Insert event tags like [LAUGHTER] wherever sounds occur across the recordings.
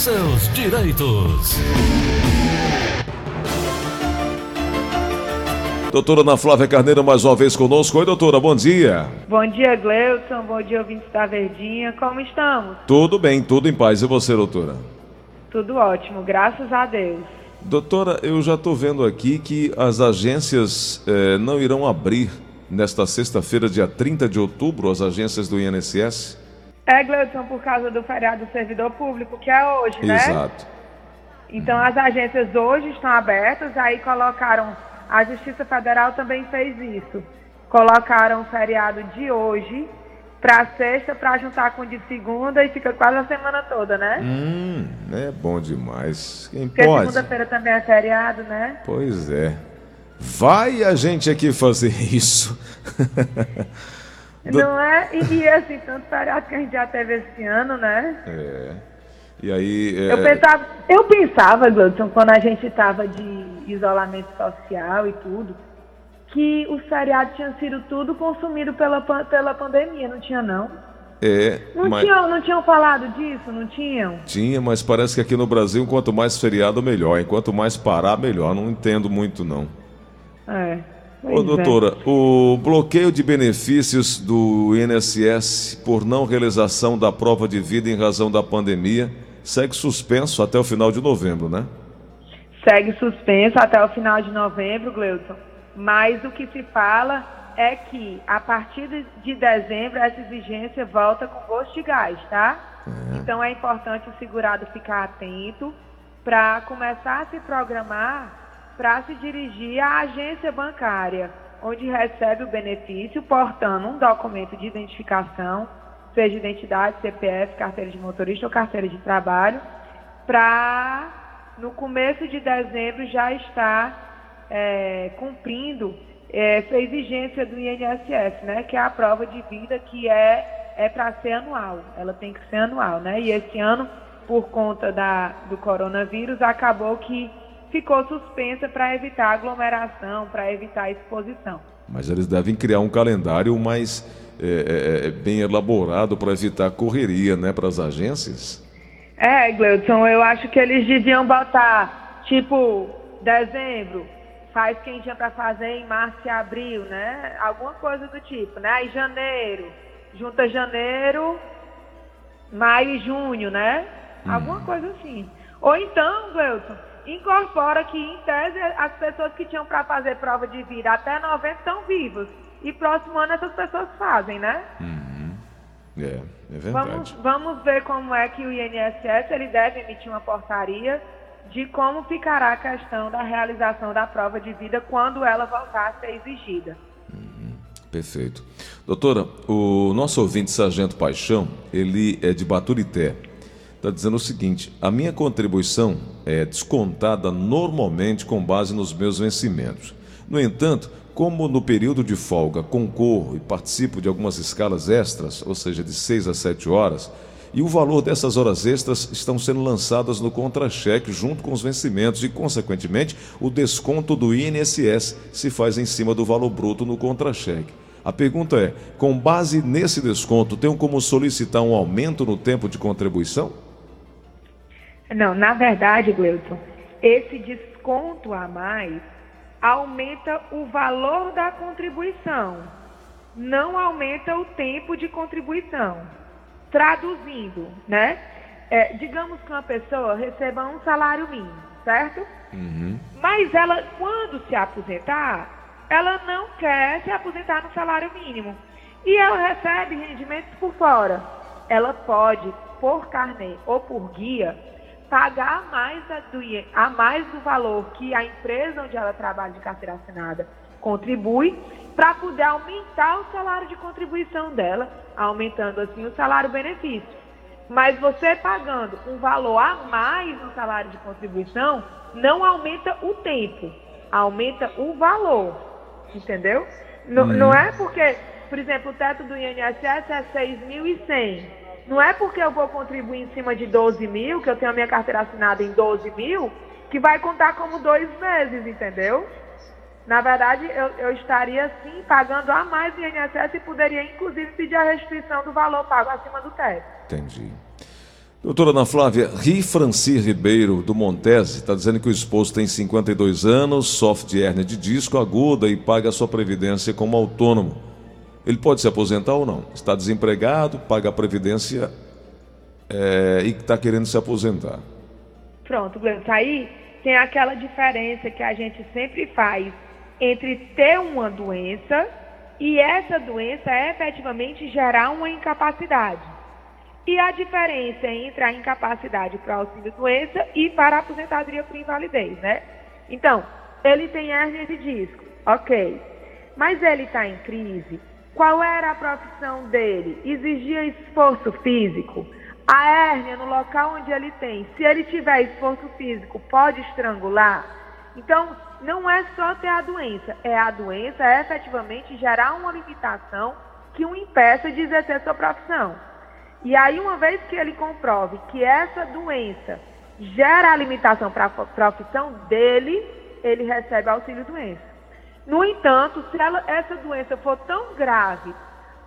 seus direitos. Doutora Ana Flávia Carneiro, mais uma vez conosco. Oi, doutora, bom dia. Bom dia, Gleudson. Bom dia, ouvintes da Verdinha. Como estamos? Tudo bem, tudo em paz. E você, doutora? Tudo ótimo, graças a Deus. Doutora, eu já estou vendo aqui que as agências eh, não irão abrir nesta sexta-feira, dia 30 de outubro, as agências do INSS? É, Gleudson, por causa do feriado do servidor público, que é hoje, né? Exato. Então, as agências hoje estão abertas, aí colocaram a Justiça Federal também fez isso. Colocaram o feriado de hoje para sexta para juntar com o de segunda e fica quase a semana toda, né? Hum, é bom demais. Quem Porque pode? segunda-feira também é feriado, né? Pois é. Vai a gente aqui fazer isso. [LAUGHS] Do- Não é? E, e assim, tanto feriado que a gente já teve esse ano, né? É. E aí. é, Eu pensava, eu pensava, Gleudson, quando a gente estava de isolamento social e tudo, que os feriados tinham sido tudo consumido pela, pela pandemia, não tinha não? é, Não, mas- tinham, não tinham falado disso, não tinham? Tinha, mas parece que aqui no Brasil, quanto mais feriado, melhor. Enquanto mais parar, melhor. Não entendo muito, não. É. Ô, é. doutora, o bloqueio de benefícios do INSS por não realização da prova de vida em razão da pandemia segue suspenso até o final de novembro, né? Segue suspenso até o final de novembro, Gleudson. Mas o que se fala é que a partir de- de dezembro essa exigência volta com gosto de gás, tá? Então é importante o segurado ficar atento para começar a se programar para se dirigir à agência bancária, onde recebe o benefício portando um documento de identificação, seja identidade, CPF, carteira de motorista ou carteira de trabalho, para no começo de dezembro já estar é, cumprindo essa exigência do INSS, né, que é a prova de vida que é é para ser anual, ela tem que ser anual, né? E esse ano, por conta da, do coronavírus, acabou que ficou suspensa para evitar aglomeração, para evitar exposição. Mas eles devem criar um calendário mais é, é, é, bem elaborado para evitar correria, né, para as agências. É, Gleudson, eu acho que eles deviam botar, tipo, dezembro, faz quem tinha para fazer em março e abril, né? Alguma coisa do tipo, né? Aí janeiro, junta janeiro, maio e junho, né? Alguma coisa assim. Ou então, Gleudson, incorpora que, em tese, as pessoas que tinham para fazer prova de vida até novembro estão vivas. E próximo ano essas pessoas fazem, né? É, é verdade. Vamos, vamos ver como é que o INSS ele deve emitir uma portaria de como ficará a questão da realização da prova de vida quando ela voltar a ser exigida. Perfeito. Doutora, o nosso ouvinte Sargento Paixão, ele é de Baturité. Está dizendo o seguinte: a minha contribuição é descontada normalmente com base nos meus vencimentos. No entanto, como no período de folga concorro e participo de algumas escalas extras, ou seja, de 6 a 7 horas, e o valor dessas horas extras estão sendo lançadas no contra-cheque junto com os vencimentos e, consequentemente, o desconto do INSS se faz em cima do valor bruto no contra-cheque. A pergunta é: com base nesse desconto, tem como solicitar um aumento no tempo de contribuição? Não, na verdade, Gleudson, esse desconto a mais aumenta o valor da contribuição, não aumenta o tempo de contribuição. Traduzindo, né? É, digamos que uma pessoa receba um salário mínimo, certo? Mas ela, quando se aposentar, ela não quer se aposentar no salário mínimo. E ela recebe rendimentos por fora. Ela pode, por carnê ou por guia, pagar a mais, a do, a mais do valor que a empresa onde ela trabalha de carteira assinada contribui, para poder aumentar o salário de contribuição dela, aumentando assim o salário-benefício. Mas você pagando um valor a mais no salário de contribuição, não aumenta o tempo, aumenta o valor. Entendeu? Não, não é porque, por exemplo, o teto do INSS é 6.100. Não é porque eu vou contribuir em cima de 12 mil, que eu tenho a minha carteira assinada em 12 mil, que vai contar como dois meses, entendeu? Na verdade, eu, eu estaria sim pagando a mais do INSS e poderia, inclusive, pedir a restrição do valor pago acima do teto. Entendi. Doutora Ana Flávia, Ri Franci Ribeiro, do Montese, está dizendo que o esposo tem 52 anos, sofre de hérnia de disco aguda e paga a sua previdência como autônomo. Ele pode se aposentar ou não? Está desempregado, paga a previdência é, e está querendo se aposentar. Pronto, Gleison. Aí tem aquela diferença que a gente sempre faz entre ter uma doença e essa doença efetivamente gerar uma incapacidade. E a diferença entre a incapacidade para auxílio doença e para a aposentadoria por invalidez, né? Então, ele tem hérnia de disco, ok. Mas ele está em crise. Qual era a profissão dele? Exigia esforço físico? A hérnia no local onde ele tem, se ele tiver esforço físico, pode estrangular? Então, não é só ter a doença, é a doença é efetivamente gerar uma limitação que o impeça de exercer sua profissão. E aí, uma vez que ele comprove que essa doença gera a limitação para a profissão dele, ele recebe auxílio doença. No entanto, se ela, essa doença for tão grave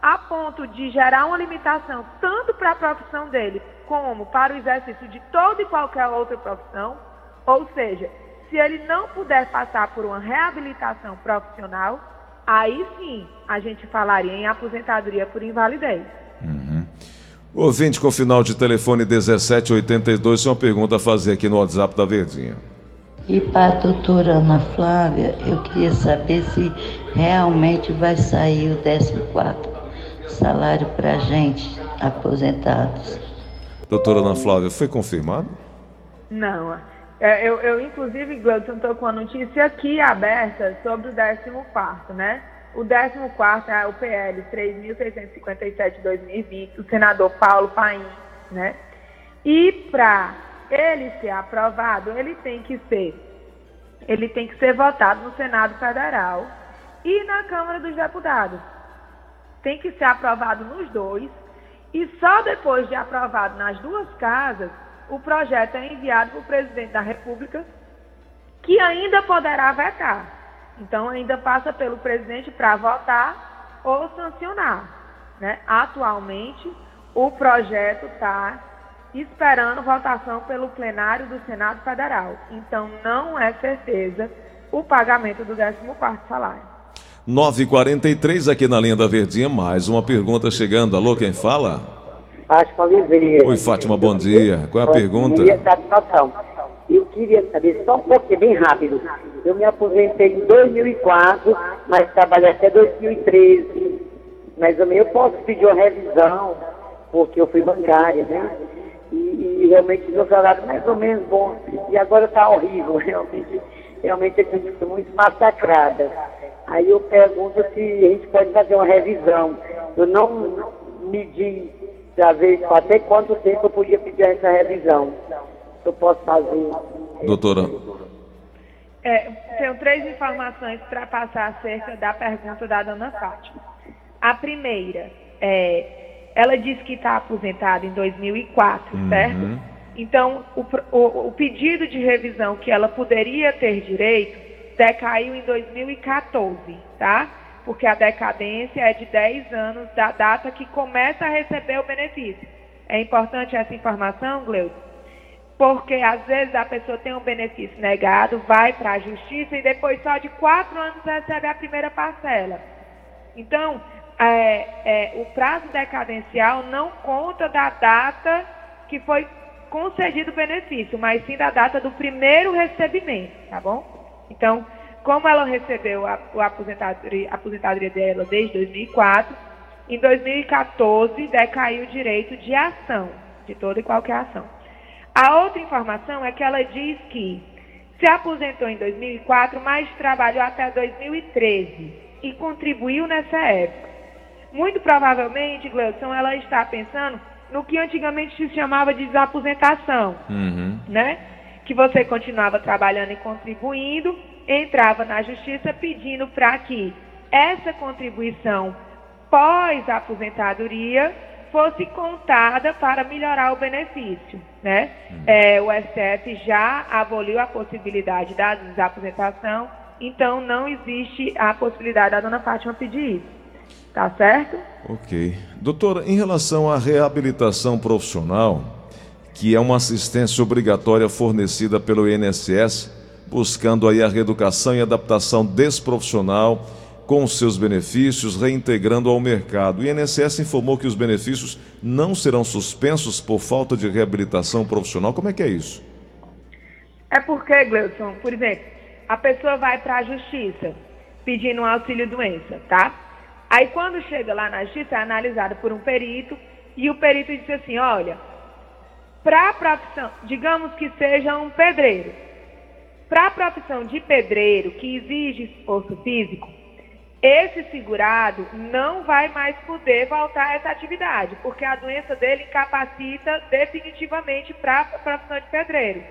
a ponto de gerar uma limitação tanto para a profissão dele como para o exercício de toda e qualquer outra profissão, ou seja, se ele não puder passar por uma reabilitação profissional, aí sim a gente falaria em aposentadoria por invalidez. Uhum. Ouvinte com final de telefone 1782, tem uma pergunta a fazer aqui no WhatsApp da Verdinha. E para a doutora Ana Flávia, eu queria saber se realmente vai sair o 14 salário para gente, aposentados. Doutora Ana Flávia, foi confirmado? Não. É, eu, eu, inclusive, Gleudson, estou com a notícia aqui aberta sobre o 14 né? O 14 é o PL 3.657-2020, do senador Paulo Paim, né? E para ele ser aprovado, ele tem que ser, ele tem que ser votado no Senado Federal e na Câmara dos Deputados. Tem que ser aprovado nos dois e só depois de aprovado nas duas casas, o projeto é enviado para o presidente da República, que ainda poderá vetar. Então, ainda passa pelo presidente para votar ou sancionar. Né? Atualmente, o projeto está esperando votação pelo plenário do Senado Federal. Então, não é certeza o pagamento do 14º salário. 9h43 aqui na linha da Verdinha, mais uma pergunta chegando. Alô, quem fala? Fátima Oliveira. Oi, Fátima, bom dia. Qual é a bom pergunta? Dia, satisfação. Eu queria saber, só um pouquinho, bem rápido. Eu me aposentei em 2004, mas trabalhei até 2013. Mas também eu posso pedir uma revisão, porque eu fui bancária, né? E, e realmente meu salário mais ou menos bom. E agora está horrível, [LAUGHS] realmente. Realmente a gente foi muito massacrada. Aí eu pergunto se a gente pode fazer uma revisão. Eu não medi para ver até quanto tempo eu podia pedir essa revisão eu posso fazer. Doutora. É, tenho três informações para passar acerca da pergunta da dona Fátima. A primeira, é, ela disse que está aposentada em 2004, uhum. certo? Então, o, o, o pedido de revisão que ela poderia ter direito decaiu em 2014, tá? Porque a decadência é de 10 anos da data que começa a receber o benefício. É importante essa informação, Gleudo? porque às vezes a pessoa tem um benefício negado, vai para a justiça e depois só de quatro anos recebe a primeira parcela. Então, é, é, o prazo decadencial não conta da data que foi concedido o benefício, mas sim da data do primeiro recebimento, tá bom? Então, como ela recebeu a, a aposentadoria, a aposentadoria dela desde 2004, em 2014 decaiu o direito de ação, de toda e qualquer ação. A outra informação é que ela diz que se aposentou em 2004, mas trabalhou até 2013 e contribuiu nessa época. Muito provavelmente, Gleudson, ela está pensando no que antigamente se chamava de desaposentação, uhum. né? Que você continuava trabalhando e contribuindo, entrava na justiça pedindo para que essa contribuição pós-aposentadoria fosse contada para melhorar o benefício. Né? Uhum. É, o STF já aboliu a possibilidade da desaposentação, então não existe a possibilidade da dona Fátima pedir isso. Tá certo? Ok. Doutora, em relação à reabilitação profissional, que é uma assistência obrigatória fornecida pelo INSS, buscando aí a reeducação e adaptação desse profissional com seus benefícios, reintegrando ao mercado. O INSS informou que os benefícios não serão suspensos por falta de reabilitação profissional. Como é que é isso? É porque, Gleudson, por exemplo, a pessoa vai para a justiça pedindo um auxílio doença, tá? Aí quando chega lá na justiça é analisado por um perito e o perito diz assim, olha, para a profissão, digamos que seja um pedreiro, para a profissão de pedreiro que exige esforço físico, esse segurado não vai mais poder voltar a essa atividade, porque a doença dele incapacita definitivamente para a profissão de pedreiro.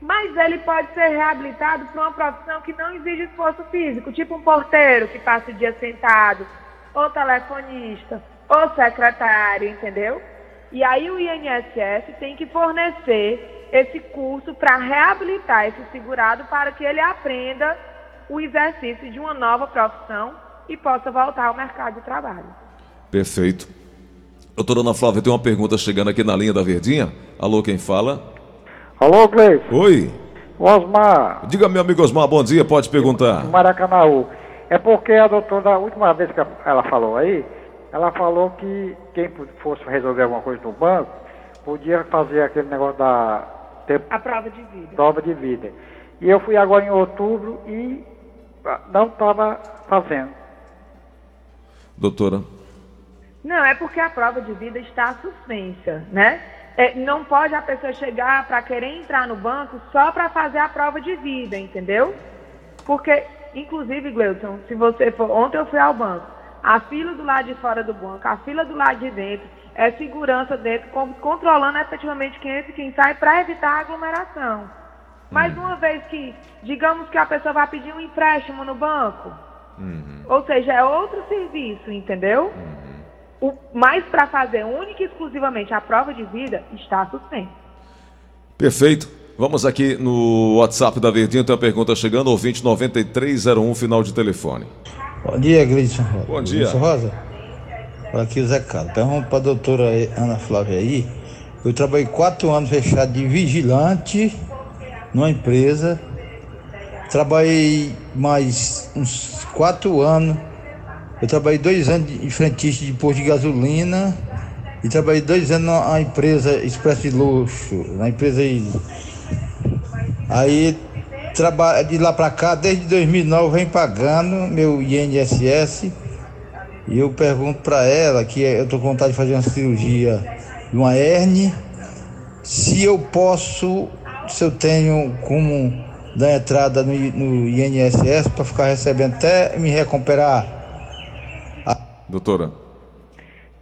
Mas ele pode ser reabilitado para uma profissão que não exige esforço físico, tipo um porteiro que passa o dia sentado, ou telefonista, ou secretário, entendeu? E aí o INSS tem que fornecer esse curso para reabilitar esse segurado para que ele aprenda o exercício de uma nova profissão e possa voltar ao mercado de trabalho. Perfeito. Doutora Ana Flávia, tem uma pergunta chegando aqui na linha da Verdinha. Alô, quem fala? Alô, Gleice. Oi. Osmar. Diga, meu amigo Osmar, bom dia, pode perguntar. Maracanãú. É porque a doutora, da última vez que ela falou aí, ela falou que quem fosse resolver alguma coisa no banco, podia fazer aquele negócio da... Ter, a prova de vida. Prova de vida. E eu fui agora em outubro e não estava fazendo. Doutora? Não, é porque a prova de vida está suspensa, né? É, não pode a pessoa chegar para querer entrar no banco só para fazer a prova de vida, entendeu? Porque, inclusive, Gleuton, se você for. Ontem eu fui ao banco. A fila do lado de fora do banco, a fila do lado de dentro, é segurança dentro, controlando efetivamente quem entra e quem sai para evitar a aglomeração. Mas uma vez que, digamos que a pessoa vai pedir um empréstimo no banco, uhum. ou seja, é outro serviço, entendeu? Uhum. O, mas para fazer única e exclusivamente a prova de vida, está suspenso. Perfeito. Vamos aqui no WhatsApp da Verdinha, tem uma pergunta chegando, ouvinte 9301, final de telefone. Bom dia, Gleison Rosa. Bom dia. Gleison Rosa. Aqui o Zé Carlos. Pergunta para a doutora Ana Flávia aí. Eu trabalhei quatro anos fechado de vigilante numa empresa. Trabalhei mais uns quatro anos. Eu trabalhei dois anos de frentista de posto de gasolina e trabalhei dois anos na empresa Expresso de Luxo, na empresa aí. Aí trabalho de lá para cá, desde 2009 vem pagando meu INSS. E eu pergunto para ela que eu tô com vontade de fazer uma cirurgia de uma hernia, se eu posso se eu tenho como dar entrada no, no INSS para ficar recebendo até me recuperar. Doutora.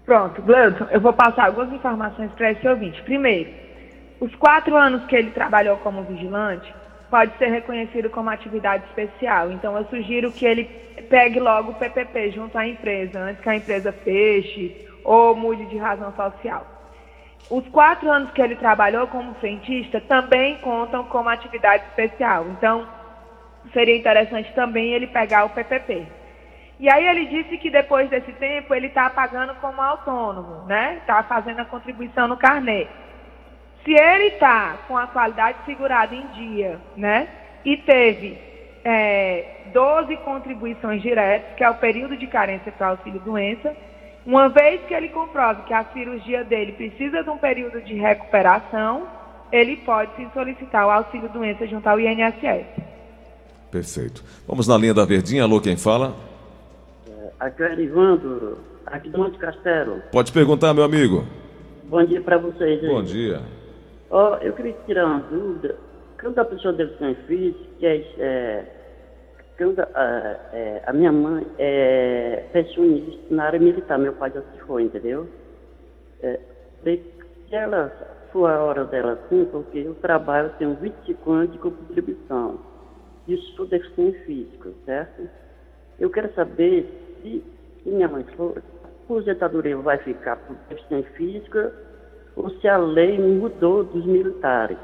Pronto, Gleudson, eu vou passar algumas informações para esse ouvinte. Primeiro, os quatro anos que ele trabalhou como vigilante pode ser reconhecido como atividade especial. Então, eu sugiro que ele pegue logo o PPP junto à empresa, antes que a empresa feche ou mude de razão social. Os quatro anos que ele trabalhou como frentista também contam como atividade especial. Então, seria interessante também ele pegar o PPP. E aí ele disse que depois desse tempo ele está pagando como autônomo, né? Está fazendo a contribuição no carnê. Se ele está com a qualidade segurada em dia, né? E teve é, 12 contribuições diretas, que é o período de carência para auxílio doença, uma vez que ele comprove que a cirurgia dele precisa de um período de recuperação, ele pode se solicitar o auxílio doença junto ao INSS. Perfeito. Vamos na linha da Verdinha. Alô, quem fala? É, aqui é Irivando, aqui do Monte Castelo. Pode perguntar, meu amigo. Bom dia para vocês. Bom dia. Oh, eu queria tirar uma dúvida. Quando a pessoa deve ser física, que é, é quando, a, é, a minha mãe é pensionista na área militar, meu pai já se foi, entendeu? É, se ela for a hora dela assim, porque eu trabalho, tenho 25 anos de contribuição, e sou deficiente físico, certo? Eu quero saber se, se minha mãe for, a aposentadoria vai ficar por deficiente física ou se a lei mudou dos militares.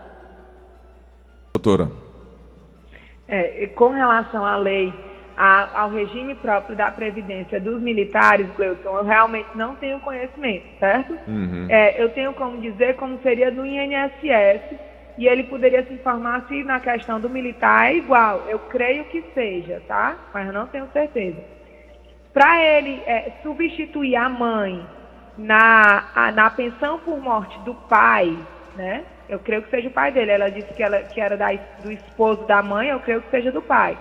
Doutora. É, com relação à lei a, ao regime próprio da Previdência dos militares, Gleuton, eu realmente não tenho conhecimento, certo? Uhum. É, eu tenho como dizer como seria no INSS e ele poderia se informar se na questão do militar é igual. Eu creio que seja, tá? Mas não tenho certeza. Para ele é, substituir a mãe na, a, na pensão por morte do pai, né? Eu creio que seja o pai dele. Ela disse que, ela, que era da, do esposo da mãe, eu creio que seja do pai.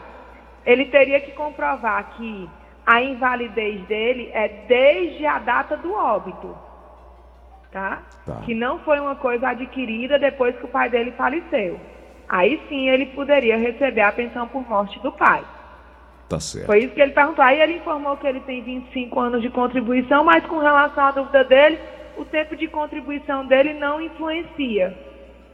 Ele teria que comprovar que a invalidez dele é desde a data do óbito. Tá? Tá. Que não foi uma coisa adquirida depois que o pai dele faleceu. Aí sim ele poderia receber a pensão por morte do pai. Tá certo. Foi isso que ele perguntou. Aí ele informou que ele tem 25 anos de contribuição, mas com relação à dúvida dele, o tempo de contribuição dele não influencia.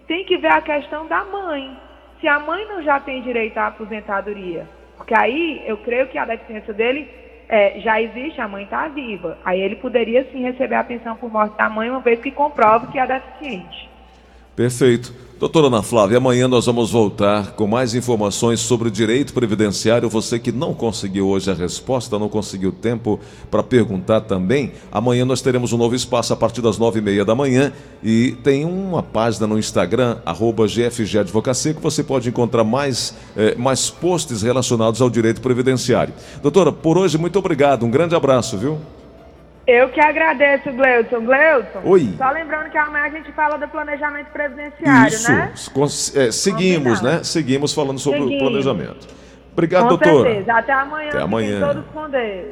Tem que ver a questão da mãe. Se a mãe não já tem direito à aposentadoria, porque aí eu creio que a deficiência dele é, já existe, a mãe está viva. Aí ele poderia sim receber a pensão por morte da mãe, uma vez que comprove que é deficiente. Perfeito. Doutora Ana Flávia, amanhã nós vamos voltar com mais informações sobre o direito previdenciário. Você que não conseguiu hoje a resposta, não conseguiu tempo para perguntar também, amanhã nós teremos um novo espaço a partir das nove e meia da manhã e tem uma página no Instagram, arroba GFG Advocacia, que você pode encontrar mais, eh, mais posts relacionados ao direito previdenciário. Doutora, por hoje, muito obrigado. Um grande abraço, viu? Eu que agradeço, Gleuton. Gleuton, Oi. só lembrando que amanhã a gente fala do planejamento previdenciário, Isso. né? Cons- é, seguimos, né? Seguimos falando sobre o Seguimos. planejamento. Obrigado, Com doutora. certeza. Até amanhã. Até amanhã. Todos com Deus.